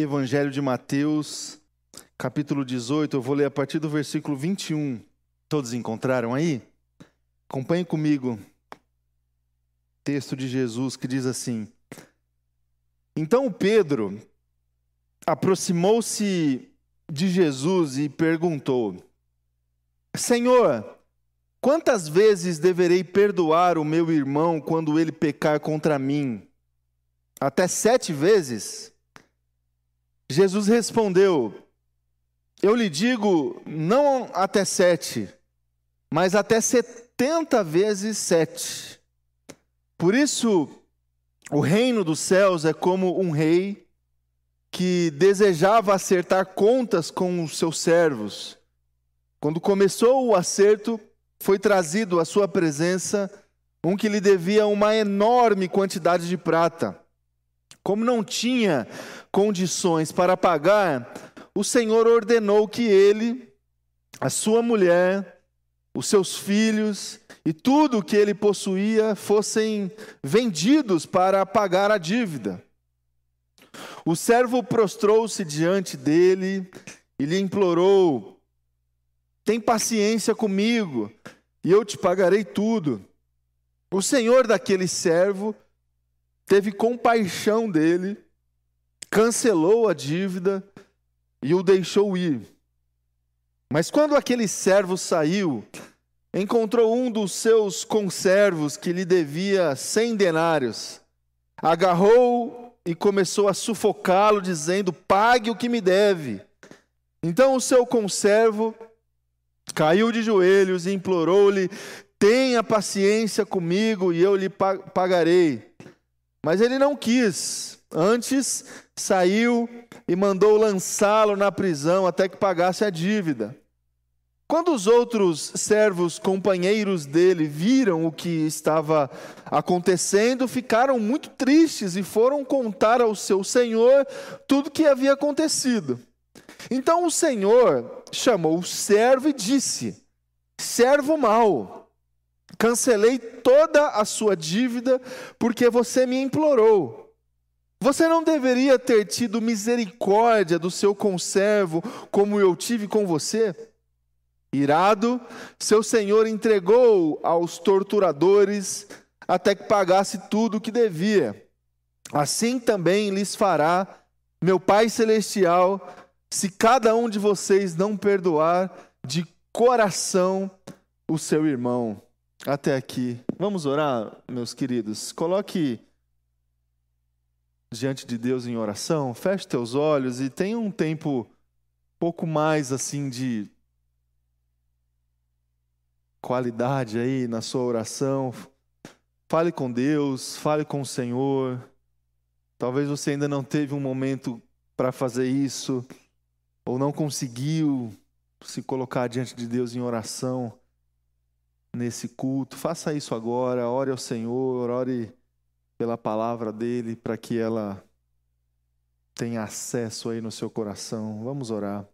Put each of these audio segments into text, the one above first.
Evangelho de Mateus, capítulo 18. Eu vou ler a partir do versículo 21. Todos encontraram aí? Acompanhe comigo. Texto de Jesus que diz assim: Então Pedro aproximou-se de Jesus e perguntou: Senhor, quantas vezes deverei perdoar o meu irmão quando ele pecar contra mim? Até sete vezes? Jesus respondeu: Eu lhe digo, não até sete, mas até setenta vezes sete. Por isso, o reino dos céus é como um rei que desejava acertar contas com os seus servos. Quando começou o acerto, foi trazido à sua presença um que lhe devia uma enorme quantidade de prata. Como não tinha condições para pagar, o Senhor ordenou que ele, a sua mulher, os seus filhos e tudo o que ele possuía fossem vendidos para pagar a dívida. O servo prostrou-se diante dele e lhe implorou: Tem paciência comigo, e eu te pagarei tudo. O senhor daquele servo teve compaixão dele cancelou a dívida e o deixou ir. Mas quando aquele servo saiu, encontrou um dos seus conservos que lhe devia cem denários. Agarrou e começou a sufocá-lo, dizendo: Pague o que me deve. Então o seu conservo caiu de joelhos e implorou-lhe: Tenha paciência comigo e eu lhe pagarei. Mas ele não quis. Antes, saiu e mandou lançá-lo na prisão até que pagasse a dívida. Quando os outros servos companheiros dele viram o que estava acontecendo, ficaram muito tristes e foram contar ao seu senhor tudo o que havia acontecido. Então o senhor chamou o servo e disse: Servo mau, cancelei toda a sua dívida porque você me implorou. Você não deveria ter tido misericórdia do seu conservo, como eu tive com você? Irado, seu senhor entregou aos torturadores até que pagasse tudo o que devia. Assim também lhes fará meu Pai Celestial, se cada um de vocês não perdoar de coração o seu irmão. Até aqui. Vamos orar, meus queridos. Coloque diante de Deus em oração, feche teus olhos e tenha um tempo pouco mais assim de qualidade aí na sua oração. Fale com Deus, fale com o Senhor. Talvez você ainda não teve um momento para fazer isso, ou não conseguiu se colocar diante de Deus em oração nesse culto. Faça isso agora, ore ao Senhor, ore pela palavra dele, para que ela tenha acesso aí no seu coração. Vamos orar.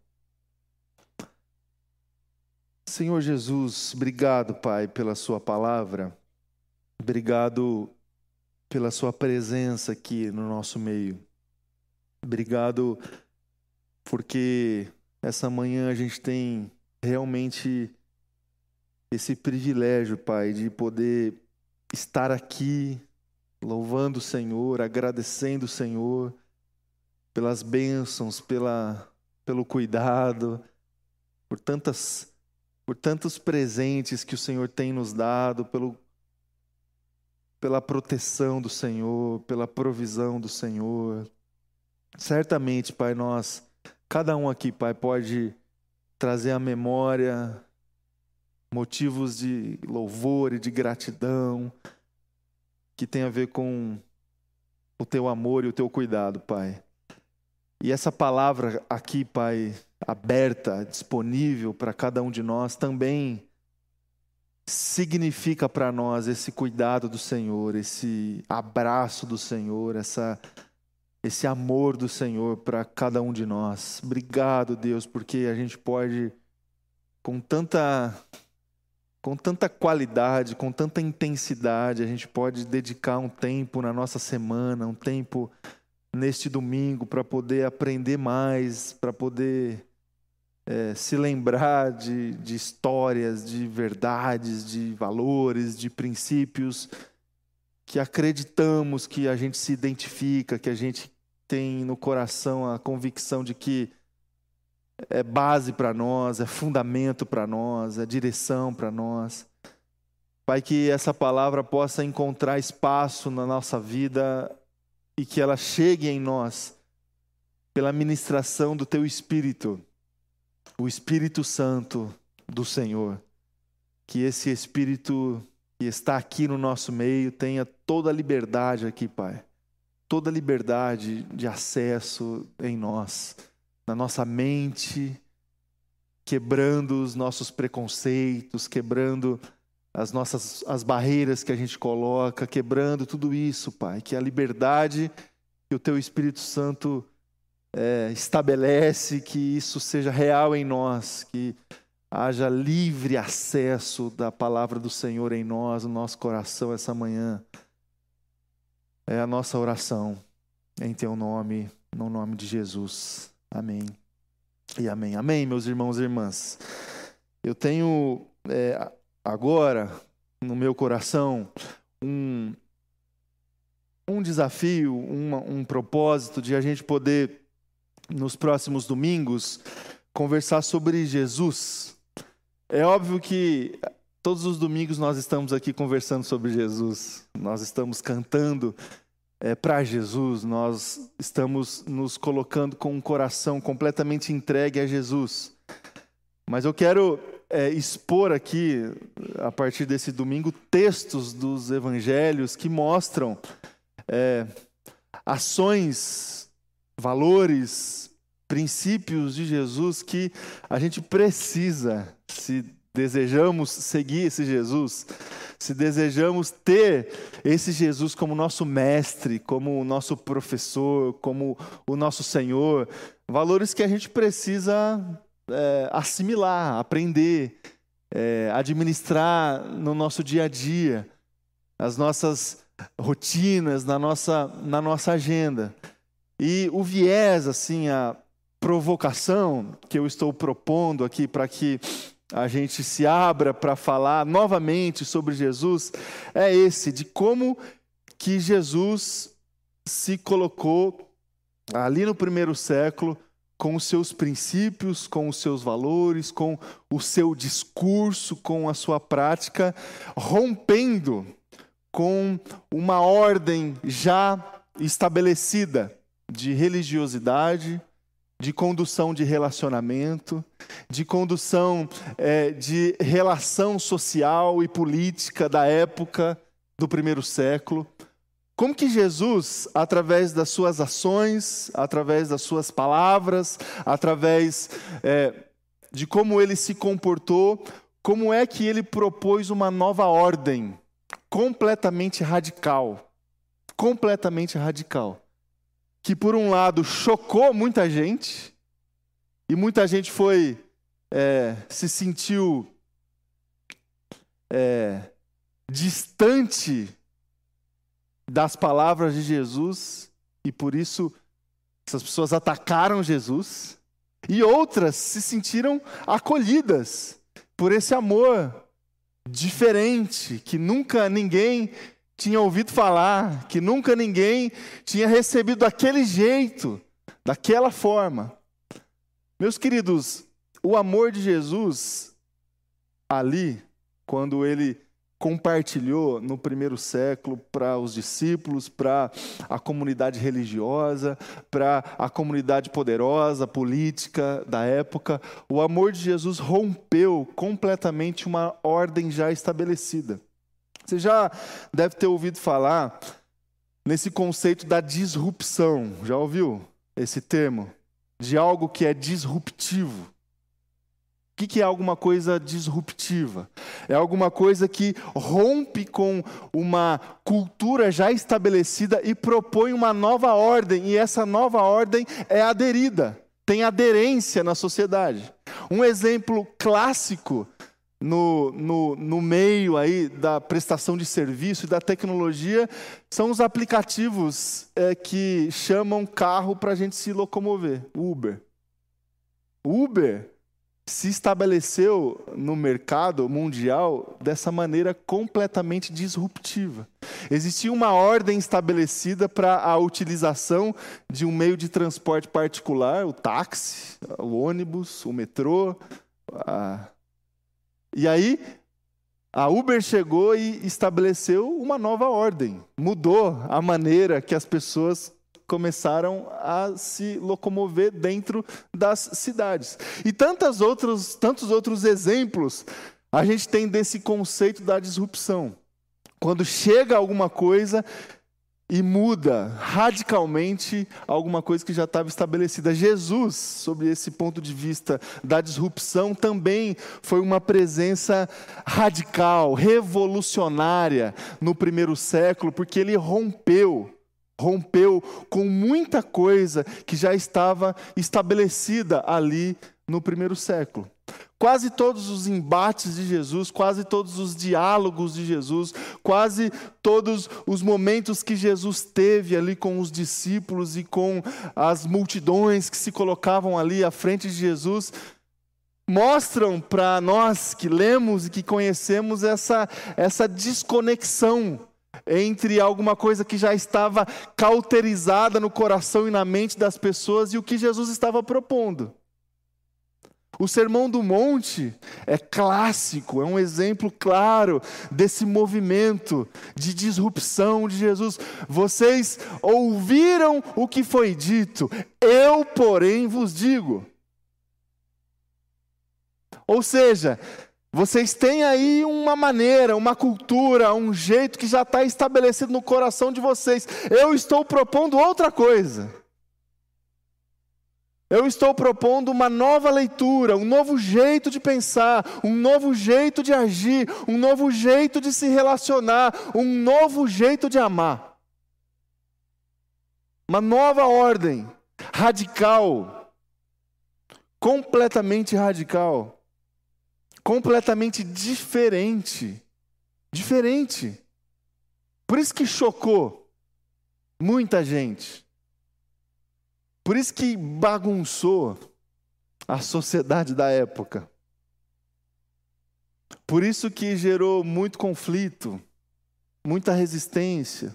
Senhor Jesus, obrigado, Pai, pela Sua palavra. Obrigado pela Sua presença aqui no nosso meio. Obrigado porque essa manhã a gente tem realmente esse privilégio, Pai, de poder estar aqui louvando o Senhor, agradecendo o Senhor pelas bênçãos, pela, pelo cuidado, por tantas por tantos presentes que o Senhor tem nos dado, pelo, pela proteção do Senhor, pela provisão do Senhor. Certamente, Pai, nós, cada um aqui, Pai, pode trazer à memória motivos de louvor e de gratidão, que tem a ver com o teu amor e o teu cuidado, Pai. E essa palavra aqui, Pai, aberta, disponível para cada um de nós, também significa para nós esse cuidado do Senhor, esse abraço do Senhor, essa esse amor do Senhor para cada um de nós. Obrigado, Deus, porque a gente pode com tanta com tanta qualidade, com tanta intensidade, a gente pode dedicar um tempo na nossa semana, um tempo neste domingo para poder aprender mais, para poder é, se lembrar de, de histórias, de verdades, de valores, de princípios que acreditamos que a gente se identifica, que a gente tem no coração a convicção de que é base para nós, é fundamento para nós, é direção para nós. Pai, que essa palavra possa encontrar espaço na nossa vida e que ela chegue em nós pela ministração do Teu Espírito o Espírito Santo do Senhor. Que esse Espírito que está aqui no nosso meio tenha toda a liberdade aqui, Pai. Toda a liberdade de acesso em nós, na nossa mente, quebrando os nossos preconceitos, quebrando as nossas as barreiras que a gente coloca, quebrando tudo isso, Pai. Que a liberdade que o Teu Espírito Santo é, estabelece que isso seja real em nós, que haja livre acesso da palavra do Senhor em nós, no nosso coração essa manhã. É a nossa oração em teu nome, no nome de Jesus. Amém. E amém. Amém, meus irmãos e irmãs. Eu tenho é, agora no meu coração um, um desafio, uma, um propósito de a gente poder nos próximos domingos, conversar sobre Jesus. É óbvio que todos os domingos nós estamos aqui conversando sobre Jesus, nós estamos cantando é, para Jesus, nós estamos nos colocando com um coração completamente entregue a Jesus. Mas eu quero é, expor aqui, a partir desse domingo, textos dos evangelhos que mostram é, ações valores, princípios de Jesus que a gente precisa, se desejamos seguir esse Jesus, se desejamos ter esse Jesus como nosso mestre, como o nosso professor, como o nosso Senhor, valores que a gente precisa é, assimilar, aprender, é, administrar no nosso dia a dia, as nossas rotinas, na nossa, na nossa agenda. E o viés, assim, a provocação que eu estou propondo aqui para que a gente se abra para falar novamente sobre Jesus. É esse, de como que Jesus se colocou ali no primeiro século com os seus princípios, com os seus valores, com o seu discurso, com a sua prática, rompendo com uma ordem já estabelecida de religiosidade, de condução de relacionamento, de condução é, de relação social e política da época do primeiro século. Como que Jesus, através das suas ações, através das suas palavras, através é, de como ele se comportou, como é que ele propôs uma nova ordem completamente radical. Completamente radical que, por um lado, chocou muita gente, e muita gente foi, é, se sentiu é, distante das palavras de Jesus, e por isso essas pessoas atacaram Jesus, e outras se sentiram acolhidas por esse amor diferente que nunca ninguém tinha ouvido falar, que nunca ninguém tinha recebido daquele jeito, daquela forma. Meus queridos, o amor de Jesus ali, quando ele compartilhou no primeiro século para os discípulos, para a comunidade religiosa, para a comunidade poderosa, política da época, o amor de Jesus rompeu completamente uma ordem já estabelecida. Você já deve ter ouvido falar nesse conceito da disrupção. Já ouviu esse termo? De algo que é disruptivo. O que é alguma coisa disruptiva? É alguma coisa que rompe com uma cultura já estabelecida e propõe uma nova ordem, e essa nova ordem é aderida, tem aderência na sociedade. Um exemplo clássico no, no, no meio aí da prestação de serviço e da tecnologia são os aplicativos é, que chamam carro para a gente se locomover, Uber. Uber se estabeleceu no mercado mundial dessa maneira completamente disruptiva. Existia uma ordem estabelecida para a utilização de um meio de transporte particular, o táxi, o ônibus, o metrô. A... E aí, a Uber chegou e estabeleceu uma nova ordem, mudou a maneira que as pessoas começaram a se locomover dentro das cidades. E tantos outros, tantos outros exemplos a gente tem desse conceito da disrupção. Quando chega alguma coisa e muda radicalmente alguma coisa que já estava estabelecida. Jesus, sobre esse ponto de vista da disrupção, também foi uma presença radical, revolucionária no primeiro século, porque ele rompeu rompeu com muita coisa que já estava estabelecida ali no primeiro século. Quase todos os embates de Jesus, quase todos os diálogos de Jesus, quase todos os momentos que Jesus teve ali com os discípulos e com as multidões que se colocavam ali à frente de Jesus, mostram para nós que lemos e que conhecemos essa, essa desconexão entre alguma coisa que já estava cauterizada no coração e na mente das pessoas e o que Jesus estava propondo. O Sermão do Monte é clássico, é um exemplo claro desse movimento de disrupção de Jesus. Vocês ouviram o que foi dito, eu, porém, vos digo. Ou seja, vocês têm aí uma maneira, uma cultura, um jeito que já está estabelecido no coração de vocês. Eu estou propondo outra coisa. Eu estou propondo uma nova leitura, um novo jeito de pensar, um novo jeito de agir, um novo jeito de se relacionar, um novo jeito de amar. Uma nova ordem, radical, completamente radical completamente diferente. Diferente. Por isso que chocou muita gente. Por isso que bagunçou a sociedade da época. Por isso que gerou muito conflito, muita resistência.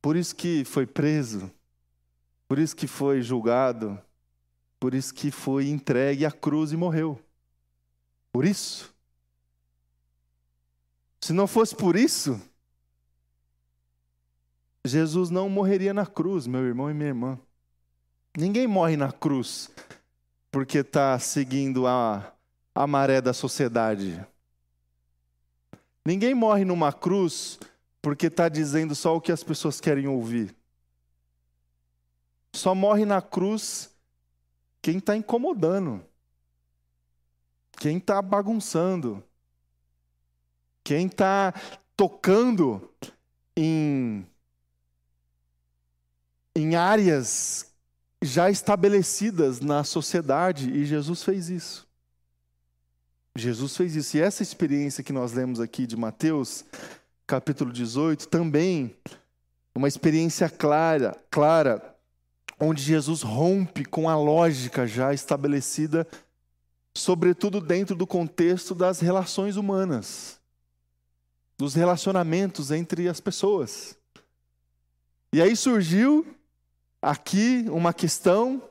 Por isso que foi preso. Por isso que foi julgado. Por isso que foi entregue à cruz e morreu. Por isso. Se não fosse por isso, Jesus não morreria na cruz, meu irmão e minha irmã. Ninguém morre na cruz porque está seguindo a, a maré da sociedade. Ninguém morre numa cruz porque está dizendo só o que as pessoas querem ouvir. Só morre na cruz quem está incomodando quem está bagunçando, quem está tocando em, em áreas já estabelecidas na sociedade, e Jesus fez isso. Jesus fez isso. E essa experiência que nós lemos aqui de Mateus, capítulo 18, também uma experiência clara, clara, onde Jesus rompe com a lógica já estabelecida sobretudo dentro do contexto das relações humanas, dos relacionamentos entre as pessoas. E aí surgiu aqui uma questão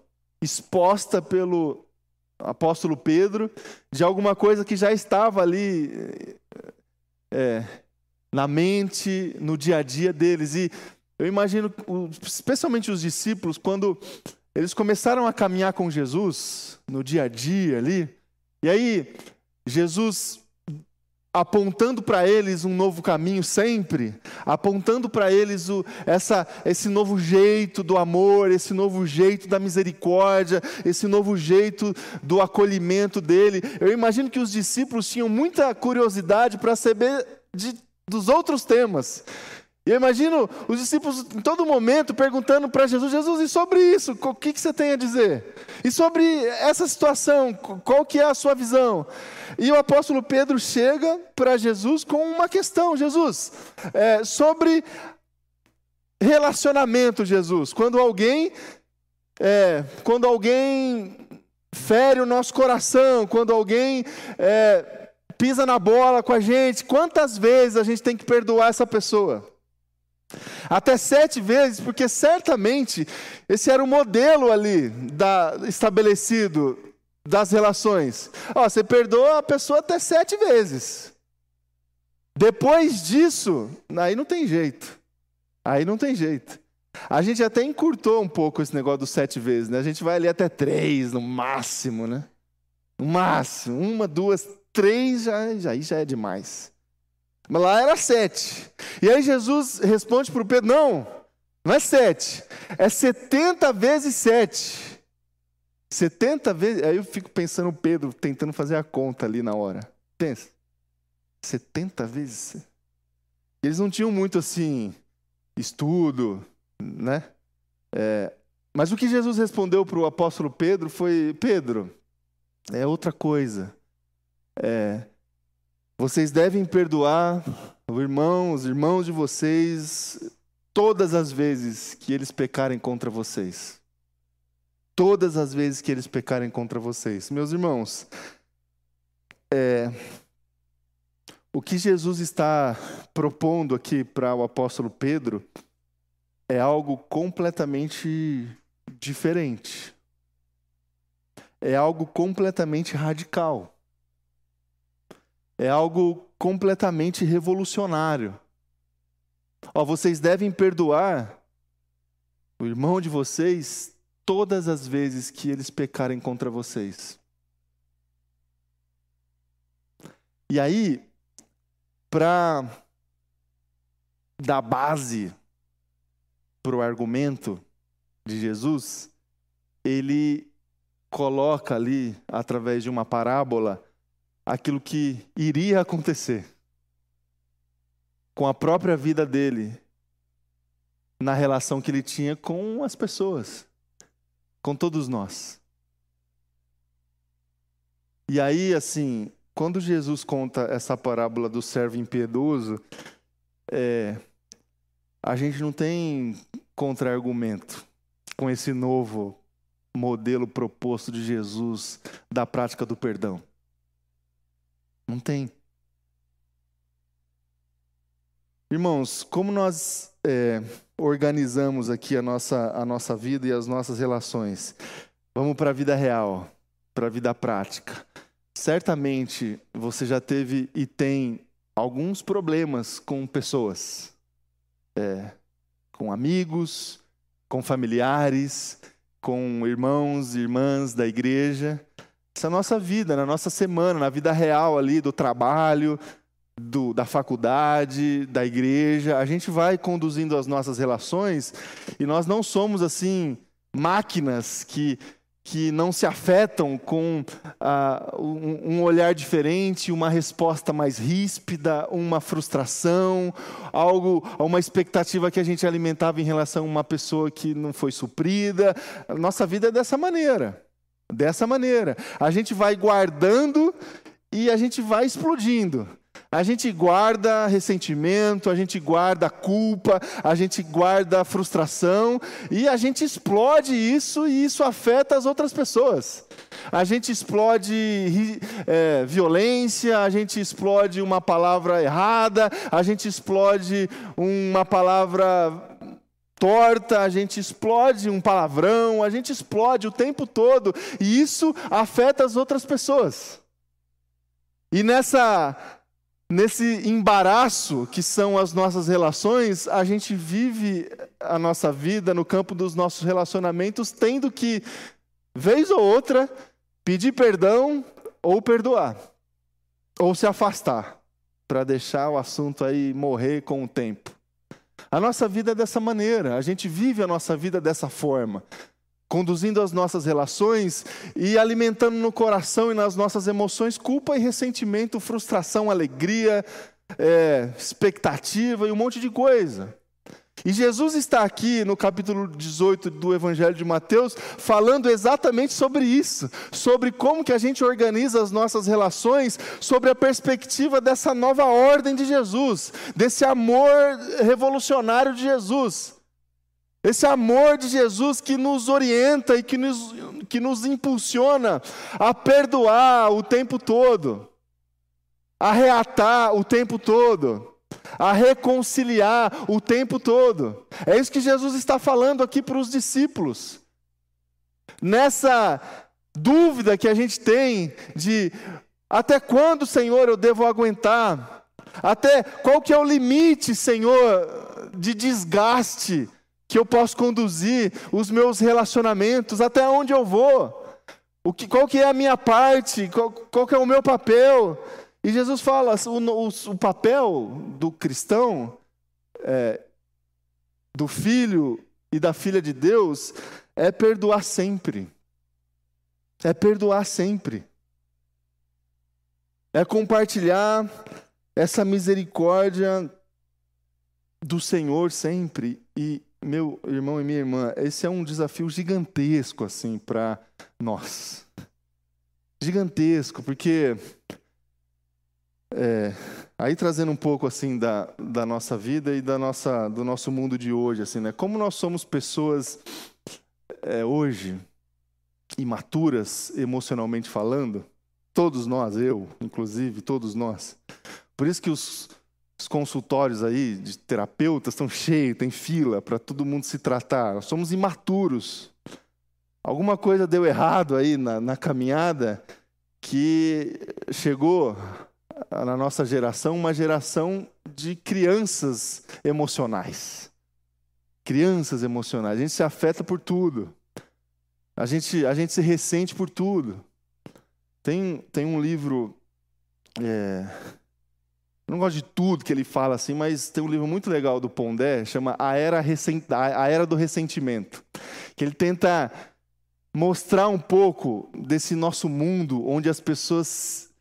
exposta pelo apóstolo Pedro de alguma coisa que já estava ali é, na mente, no dia a dia deles. E eu imagino, especialmente os discípulos, quando eles começaram a caminhar com Jesus no dia a dia ali, e aí Jesus apontando para eles um novo caminho sempre, apontando para eles o, essa, esse novo jeito do amor, esse novo jeito da misericórdia, esse novo jeito do acolhimento dele. Eu imagino que os discípulos tinham muita curiosidade para saber de, dos outros temas. E eu imagino os discípulos em todo momento perguntando para Jesus: Jesus, e sobre isso? O que, que você tem a dizer? E sobre essa situação, qual que é a sua visão? E o apóstolo Pedro chega para Jesus com uma questão: Jesus, é, sobre relacionamento, Jesus. Quando alguém, é, quando alguém fere o nosso coração, quando alguém é, pisa na bola com a gente, quantas vezes a gente tem que perdoar essa pessoa? Até sete vezes, porque certamente esse era o modelo ali da, estabelecido das relações. Ó, você perdoa a pessoa até sete vezes. Depois disso, aí não tem jeito. Aí não tem jeito. A gente até encurtou um pouco esse negócio dos sete vezes, né? A gente vai ali até três no máximo, né? No máximo, uma, duas, três, já, já, aí já é demais. Mas lá era sete. E aí Jesus responde para o Pedro: não, não é sete, é setenta vezes sete. Setenta vezes. Aí eu fico pensando o Pedro tentando fazer a conta ali na hora. Pensa. Setenta vezes. Eles não tinham muito assim, estudo, né? É, mas o que Jesus respondeu para o apóstolo Pedro foi: Pedro, é outra coisa. É, vocês devem perdoar o irmão, os irmãos de vocês, todas as vezes que eles pecarem contra vocês. Todas as vezes que eles pecarem contra vocês. Meus irmãos, é, o que Jesus está propondo aqui para o apóstolo Pedro é algo completamente diferente. É algo completamente radical é algo completamente revolucionário. Ó, vocês devem perdoar o irmão de vocês todas as vezes que eles pecarem contra vocês. E aí, para dar base para o argumento de Jesus, ele coloca ali, através de uma parábola, aquilo que iria acontecer com a própria vida dele, na relação que ele tinha com as pessoas, com todos nós. E aí, assim, quando Jesus conta essa parábola do servo impiedoso, é, a gente não tem contra-argumento com esse novo modelo proposto de Jesus da prática do perdão. Não tem. Irmãos, como nós é, organizamos aqui a nossa, a nossa vida e as nossas relações? Vamos para a vida real, para a vida prática. Certamente você já teve e tem alguns problemas com pessoas, é, com amigos, com familiares, com irmãos e irmãs da igreja. Essa a nossa vida, na nossa semana, na vida real ali do trabalho, do, da faculdade, da igreja. A gente vai conduzindo as nossas relações e nós não somos assim máquinas que que não se afetam com uh, um, um, olhar diferente, uma resposta mais ríspida, uma frustração, algo, uma expectativa que a gente alimentava em relação a uma pessoa que não foi suprida. Nossa vida é dessa maneira. Dessa maneira. A gente vai guardando e a gente vai explodindo. A gente guarda ressentimento, a gente guarda culpa, a gente guarda frustração e a gente explode isso e isso afeta as outras pessoas. A gente explode é, violência, a gente explode uma palavra errada, a gente explode uma palavra torta, a gente explode um palavrão, a gente explode o tempo todo, e isso afeta as outras pessoas. E nessa nesse embaraço que são as nossas relações, a gente vive a nossa vida no campo dos nossos relacionamentos tendo que vez ou outra pedir perdão ou perdoar ou se afastar para deixar o assunto aí morrer com o tempo. A nossa vida é dessa maneira, a gente vive a nossa vida dessa forma, conduzindo as nossas relações e alimentando no coração e nas nossas emoções culpa e ressentimento, frustração, alegria, é, expectativa e um monte de coisa. E Jesus está aqui no capítulo 18 do Evangelho de Mateus falando exatamente sobre isso, sobre como que a gente organiza as nossas relações, sobre a perspectiva dessa nova ordem de Jesus, desse amor revolucionário de Jesus. Esse amor de Jesus que nos orienta e que nos, que nos impulsiona a perdoar o tempo todo, a reatar o tempo todo a reconciliar o tempo todo. É isso que Jesus está falando aqui para os discípulos. Nessa dúvida que a gente tem de até quando, Senhor, eu devo aguentar? Até qual que é o limite, Senhor, de desgaste que eu posso conduzir os meus relacionamentos? Até onde eu vou? O que, qual que é a minha parte? Qual, qual que é o meu papel? E Jesus fala: o, o, o papel do cristão, é, do filho e da filha de Deus, é perdoar sempre. É perdoar sempre. É compartilhar essa misericórdia do Senhor sempre. E, meu irmão e minha irmã, esse é um desafio gigantesco, assim, para nós. Gigantesco, porque é, aí trazendo um pouco assim da, da nossa vida e da nossa, do nosso mundo de hoje, assim, né? Como nós somos pessoas é, hoje imaturas emocionalmente falando, todos nós, eu, inclusive, todos nós. Por isso que os, os consultórios aí de terapeutas estão cheios, tem fila para todo mundo se tratar. Nós somos imaturos. Alguma coisa deu errado aí na, na caminhada que chegou na nossa geração, uma geração de crianças emocionais. Crianças emocionais. A gente se afeta por tudo. A gente, a gente se ressente por tudo. Tem, tem um livro. É, não gosto de tudo que ele fala assim, mas tem um livro muito legal do Pondé, chama A Era, Recent, a Era do Ressentimento. Que ele tenta mostrar um pouco desse nosso mundo onde as pessoas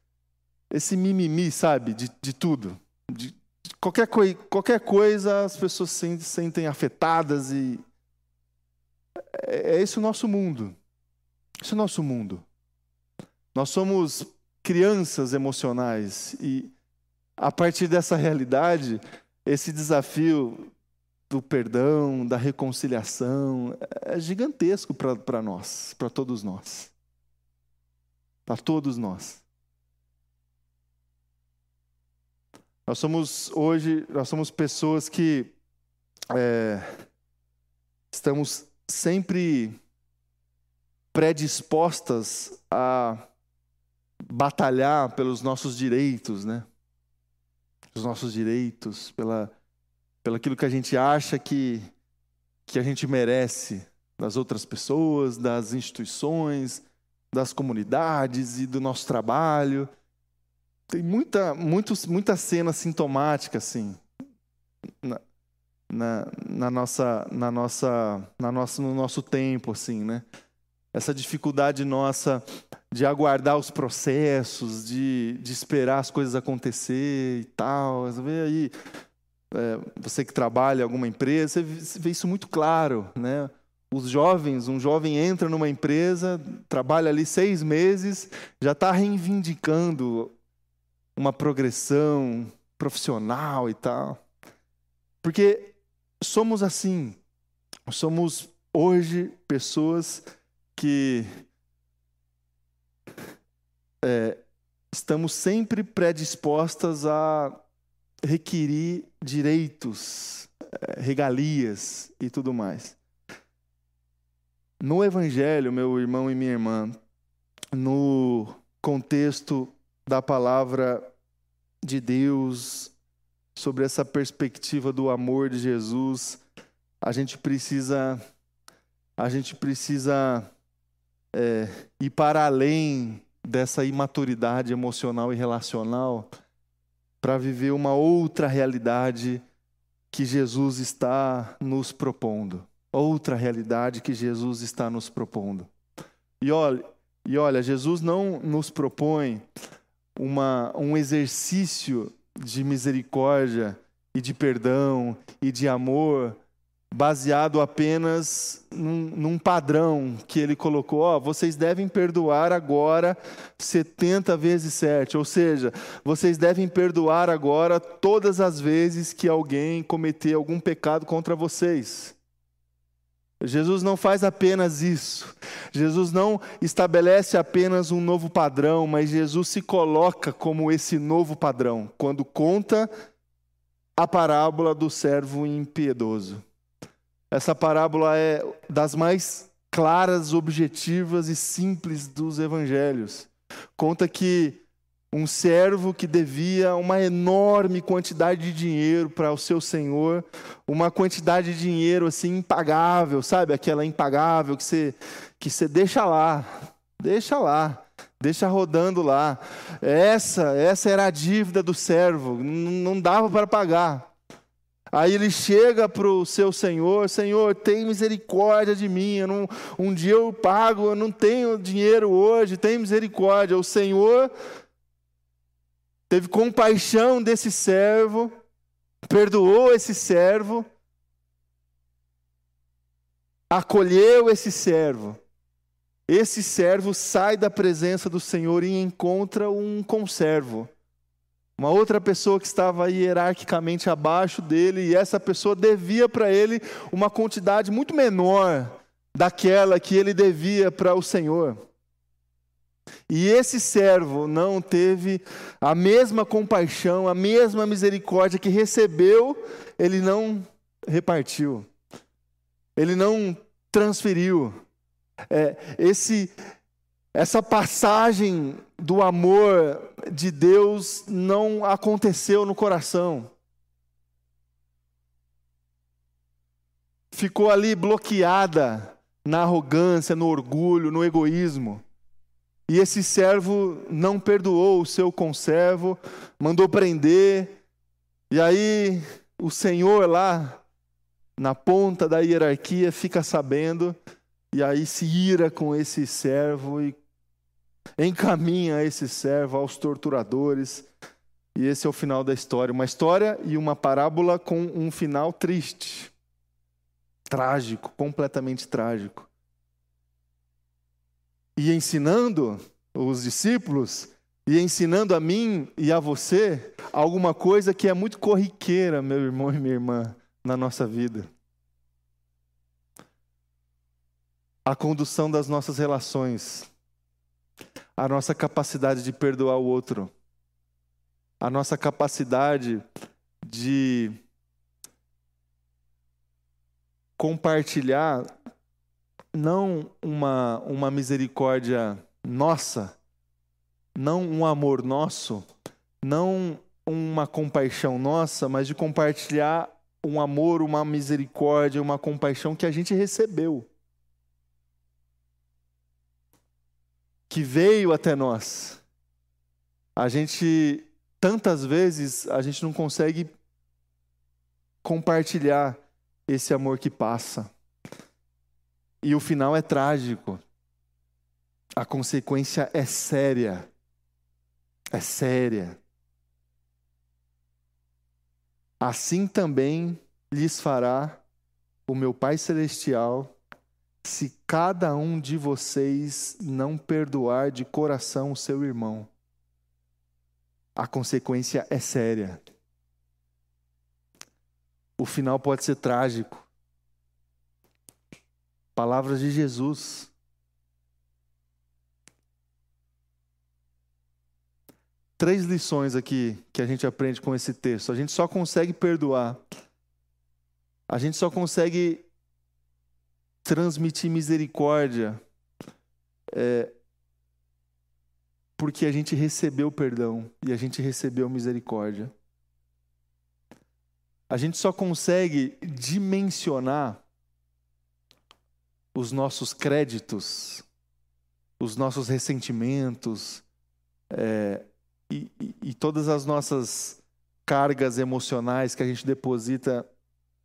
esse mimimi, sabe, de, de tudo. De, qualquer, coi qualquer coisa as pessoas se sentem afetadas e. É, é esse o nosso mundo. Esse é o nosso mundo. Nós somos crianças emocionais e, a partir dessa realidade, esse desafio do perdão, da reconciliação, é gigantesco para nós, para todos nós. Para todos nós. Nós somos hoje, nós somos pessoas que é, estamos sempre predispostas a batalhar pelos nossos direitos, né? Os nossos direitos, pela, pelo aquilo que a gente acha que, que a gente merece das outras pessoas, das instituições, das comunidades e do nosso trabalho. Tem muita, muitos, muita cena sintomática, assim, na, na, na, nossa, na nossa, na nossa, no nosso tempo, assim, né? Essa dificuldade nossa de aguardar os processos, de, de esperar as coisas acontecer e tal. Você vê aí, é, você que trabalha em alguma empresa, você vê isso muito claro, né? Os jovens, um jovem entra numa empresa, trabalha ali seis meses, já está reivindicando uma progressão profissional e tal. Porque somos assim. Somos hoje pessoas que é, estamos sempre predispostas a requerir direitos, é, regalias e tudo mais. No Evangelho, meu irmão e minha irmã, no contexto da palavra de Deus, sobre essa perspectiva do amor de Jesus, a gente precisa, a gente precisa é, ir para além dessa imaturidade emocional e relacional para viver uma outra realidade que Jesus está nos propondo. Outra realidade que Jesus está nos propondo. E olha, e olha, Jesus não nos propõe uma, um exercício de misericórdia e de perdão e de amor baseado apenas num, num padrão que ele colocou. Ó, vocês devem perdoar agora 70 vezes 7. Ou seja, vocês devem perdoar agora todas as vezes que alguém cometer algum pecado contra vocês. Jesus não faz apenas isso. Jesus não estabelece apenas um novo padrão, mas Jesus se coloca como esse novo padrão quando conta a parábola do servo impiedoso. Essa parábola é das mais claras, objetivas e simples dos evangelhos. Conta que um servo que devia uma enorme quantidade de dinheiro para o seu senhor, uma quantidade de dinheiro assim impagável, sabe? Aquela impagável que você que você deixa lá, deixa lá, deixa rodando lá. Essa, essa era a dívida do servo, não dava para pagar. Aí ele chega para o seu senhor: Senhor, tem misericórdia de mim. Não, um dia eu pago, eu não tenho dinheiro hoje, tem misericórdia. O Senhor teve compaixão desse servo, perdoou esse servo, acolheu esse servo. Esse servo sai da presença do Senhor e encontra um conservo uma outra pessoa que estava hierarquicamente abaixo dele, e essa pessoa devia para ele uma quantidade muito menor daquela que ele devia para o Senhor. E esse servo não teve a mesma compaixão, a mesma misericórdia que recebeu, ele não repartiu, ele não transferiu. É, esse, essa passagem do amor de Deus não aconteceu no coração. Ficou ali bloqueada na arrogância, no orgulho, no egoísmo. E esse servo não perdoou o seu conservo, mandou prender. E aí o Senhor lá na ponta da hierarquia fica sabendo e aí se ira com esse servo e encaminha esse servo aos torturadores. E esse é o final da história. Uma história e uma parábola com um final triste, trágico, completamente trágico. E ensinando os discípulos, e ensinando a mim e a você alguma coisa que é muito corriqueira, meu irmão e minha irmã, na nossa vida. A condução das nossas relações a nossa capacidade de perdoar o outro, a nossa capacidade de compartilhar não uma, uma misericórdia nossa, não um amor nosso, não uma compaixão nossa, mas de compartilhar um amor, uma misericórdia, uma compaixão que a gente recebeu. que veio até nós. A gente, tantas vezes, a gente não consegue compartilhar esse amor que passa. E o final é trágico. A consequência é séria. É séria. Assim também lhes fará o meu Pai Celestial se cada um de vocês não perdoar de coração o seu irmão. A consequência é séria. O final pode ser trágico. Palavras de Jesus. Três lições aqui que a gente aprende com esse texto. A gente só consegue perdoar. A gente só consegue transmitir misericórdia é, porque a gente recebeu perdão e a gente recebeu misericórdia. A gente só consegue dimensionar os nossos créditos, os nossos ressentimentos é, e, e, e todas as nossas cargas emocionais que a gente deposita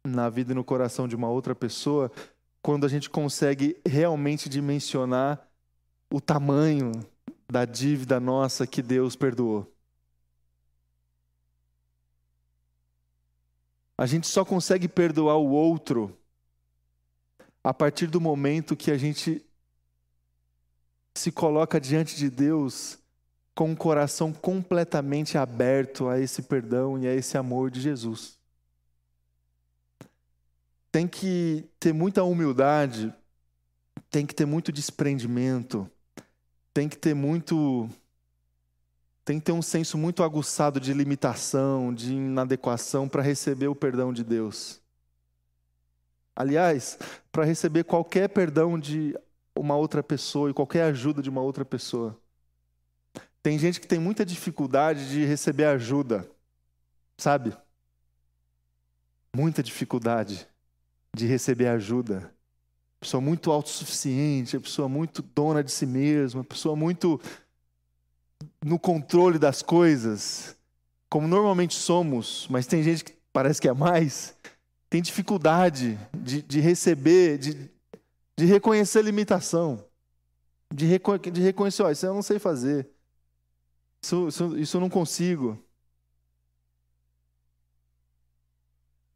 na vida e no coração de uma outra pessoa quando a gente consegue realmente dimensionar o tamanho da dívida nossa que Deus perdoou. A gente só consegue perdoar o outro a partir do momento que a gente se coloca diante de Deus com um coração completamente aberto a esse perdão e a esse amor de Jesus. Tem que ter muita humildade, tem que ter muito desprendimento, tem que ter muito tem que ter um senso muito aguçado de limitação, de inadequação para receber o perdão de Deus. Aliás, para receber qualquer perdão de uma outra pessoa e qualquer ajuda de uma outra pessoa. Tem gente que tem muita dificuldade de receber ajuda, sabe? Muita dificuldade de receber ajuda. Pessoa muito autossuficiente, pessoa muito dona de si mesma, pessoa muito no controle das coisas, como normalmente somos, mas tem gente que parece que é mais, tem dificuldade de, de receber, de, de reconhecer limitação, de, reco de reconhecer, ó, isso eu não sei fazer, isso, isso, isso eu não consigo.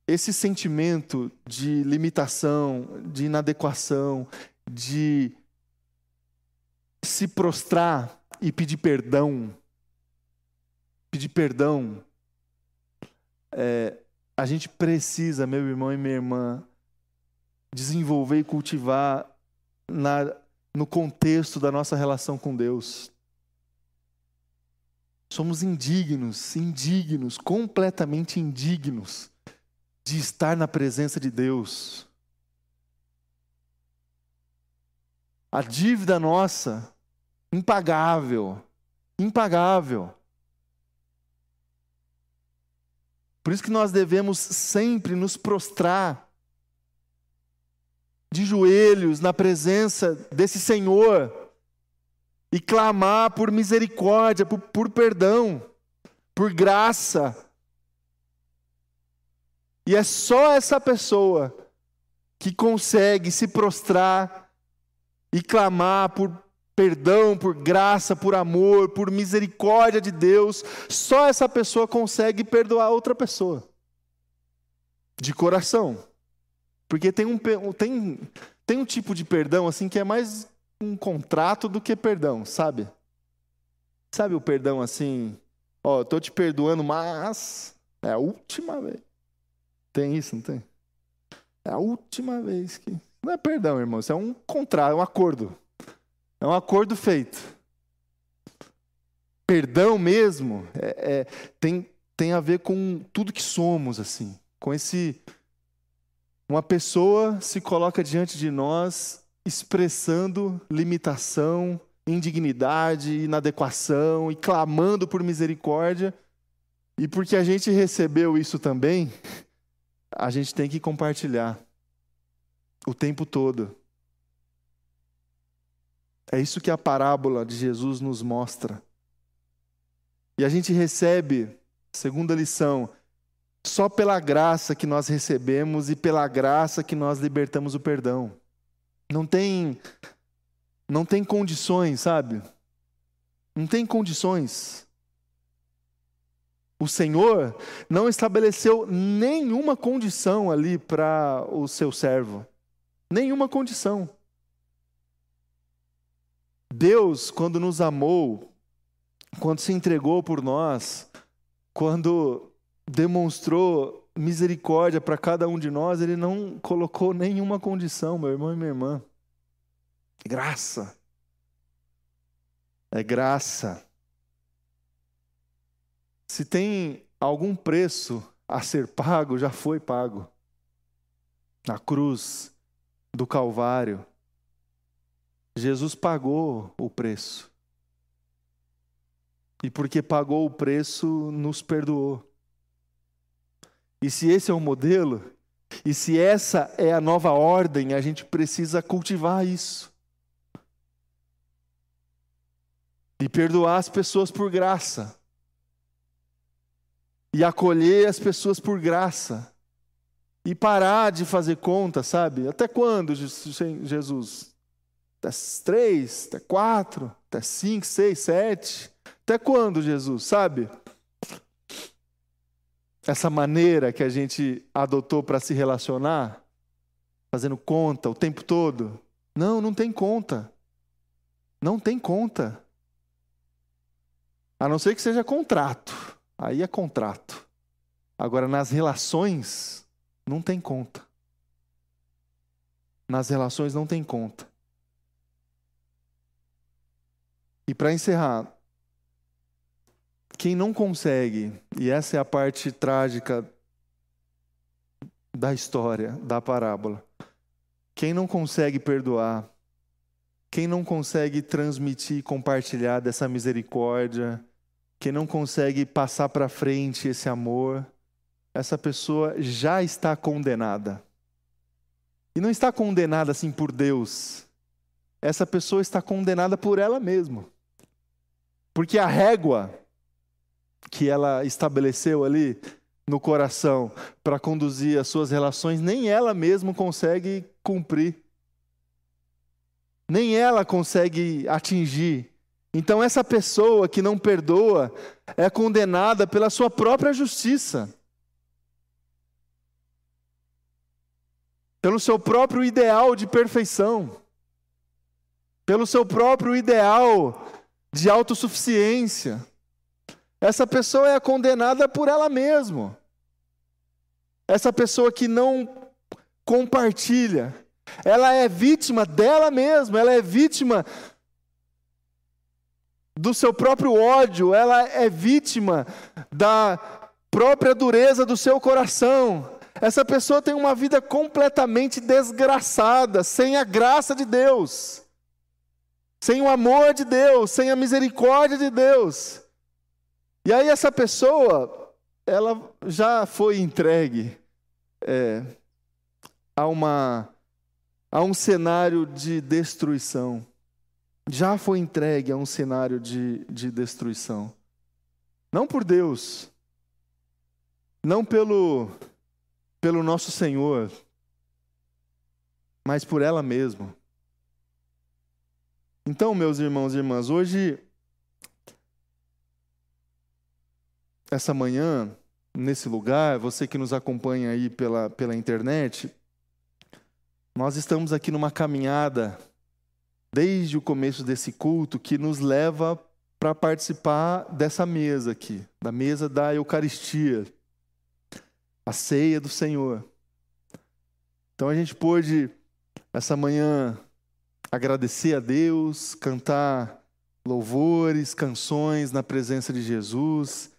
Esse sentimento de limitação, de inadequação, de se prostrar e pedir perdão. Pedir perdão. É, a gente precisa, meu irmão e minha irmã, desenvolver e cultivar na, no contexto da nossa relação com Deus. Somos indignos, indignos, completamente indignos de estar na presença de Deus. A dívida nossa Impagável. Impagável. Por isso que nós devemos sempre nos prostrar de joelhos na presença desse Senhor e clamar por misericórdia, por, por perdão, por graça. E é só essa pessoa que consegue se prostrar e clamar por perdão, por graça, por amor, por misericórdia de Deus, só essa pessoa consegue perdoar outra pessoa. De coração. Porque tem um, tem, tem um tipo de perdão assim que é mais um contrato do que perdão, sabe? Sabe o perdão assim? Ó, tô te perdoando, mas é a última vez. Tem isso, não tem? É a última vez que. Não é perdão, irmão, isso é um contrato, é um acordo. É um acordo feito. Perdão mesmo é, é, tem, tem a ver com tudo que somos, assim. Com esse. Uma pessoa se coloca diante de nós expressando limitação, indignidade, inadequação e clamando por misericórdia. E porque a gente recebeu isso também, a gente tem que compartilhar o tempo todo. É isso que a parábola de Jesus nos mostra. E a gente recebe, segunda lição, só pela graça que nós recebemos e pela graça que nós libertamos o perdão. Não tem não tem condições, sabe? Não tem condições. O Senhor não estabeleceu nenhuma condição ali para o seu servo. Nenhuma condição. Deus, quando nos amou, quando se entregou por nós, quando demonstrou misericórdia para cada um de nós, Ele não colocou nenhuma condição, meu irmão e minha irmã. Graça. É graça. Se tem algum preço a ser pago, já foi pago. Na cruz do Calvário. Jesus pagou o preço. E porque pagou o preço, nos perdoou. E se esse é o modelo, e se essa é a nova ordem, a gente precisa cultivar isso. E perdoar as pessoas por graça. E acolher as pessoas por graça. E parar de fazer conta, sabe? Até quando, Jesus? Até três, até quatro, até cinco, seis, sete. Até quando, Jesus? Sabe? essa maneira que a gente adotou para se relacionar, fazendo conta o tempo todo. Não, não tem conta. Não tem conta. A não ser que seja contrato. Aí é contrato. Agora, nas relações, não tem conta. Nas relações não tem conta. E para encerrar, quem não consegue, e essa é a parte trágica da história, da parábola, quem não consegue perdoar, quem não consegue transmitir e compartilhar dessa misericórdia, quem não consegue passar para frente esse amor, essa pessoa já está condenada. E não está condenada assim por Deus. Essa pessoa está condenada por ela mesma. Porque a régua que ela estabeleceu ali no coração para conduzir as suas relações, nem ela mesma consegue cumprir. Nem ela consegue atingir. Então, essa pessoa que não perdoa é condenada pela sua própria justiça. Pelo seu próprio ideal de perfeição. Pelo seu próprio ideal de autossuficiência. Essa pessoa é condenada por ela mesma. Essa pessoa que não compartilha, ela é vítima dela mesma, ela é vítima do seu próprio ódio, ela é vítima da própria dureza do seu coração. Essa pessoa tem uma vida completamente desgraçada, sem a graça de Deus, sem o amor de Deus, sem a misericórdia de Deus. E aí essa pessoa, ela já foi entregue é, a, uma, a um cenário de destruição. Já foi entregue a um cenário de, de destruição. Não por Deus, não pelo, pelo nosso Senhor, mas por ela mesma. Então, meus irmãos e irmãs, hoje essa manhã, nesse lugar, você que nos acompanha aí pela, pela internet, nós estamos aqui numa caminhada desde o começo desse culto que nos leva para participar dessa mesa aqui, da mesa da Eucaristia, a ceia do Senhor. Então a gente pôde, essa manhã, agradecer a Deus, cantar louvores, canções na presença de Jesus,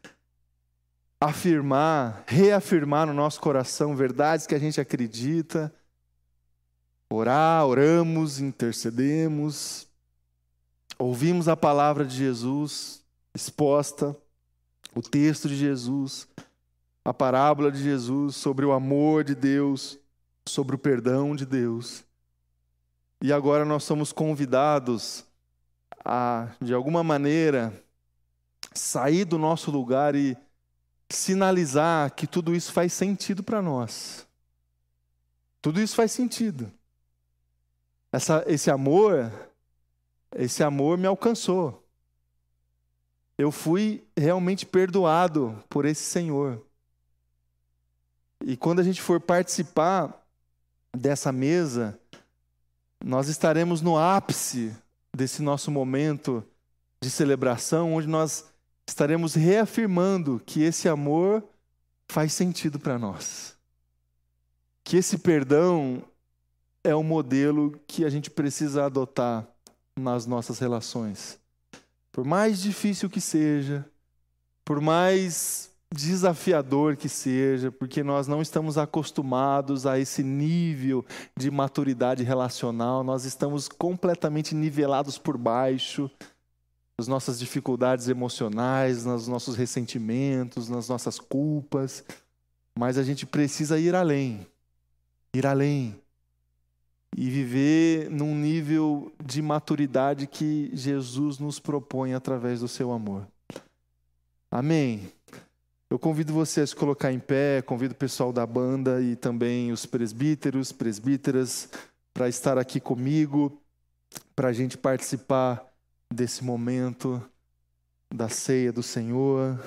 afirmar, reafirmar no nosso coração verdades que a gente acredita, orar, oramos, intercedemos, ouvimos a palavra de Jesus exposta, o texto de Jesus, a parábola de Jesus sobre o amor de Deus, sobre o perdão de Deus. E agora nós somos convidados a, de alguma maneira, sair do nosso lugar e sinalizar que tudo isso faz sentido para nós. Tudo isso faz sentido. Essa, esse amor, esse amor me alcançou. Eu fui realmente perdoado por esse Senhor. E quando a gente for participar dessa mesa, nós estaremos no ápice desse nosso momento de celebração, onde nós estaremos reafirmando que esse amor faz sentido para nós. Que esse perdão é o modelo que a gente precisa adotar nas nossas relações. Por mais difícil que seja, por mais desafiador que seja, porque nós não estamos acostumados a esse nível de maturidade relacional, nós estamos completamente nivelados por baixo nas nossas dificuldades emocionais, nos nossos ressentimentos, nas nossas culpas, mas a gente precisa ir além, ir além e viver num nível de maturidade que Jesus nos propõe através do seu amor. Amém. Eu convido você a se colocar em pé, convido o pessoal da banda e também os presbíteros, presbíteras, para estar aqui comigo, para a gente participar desse momento da ceia do Senhor.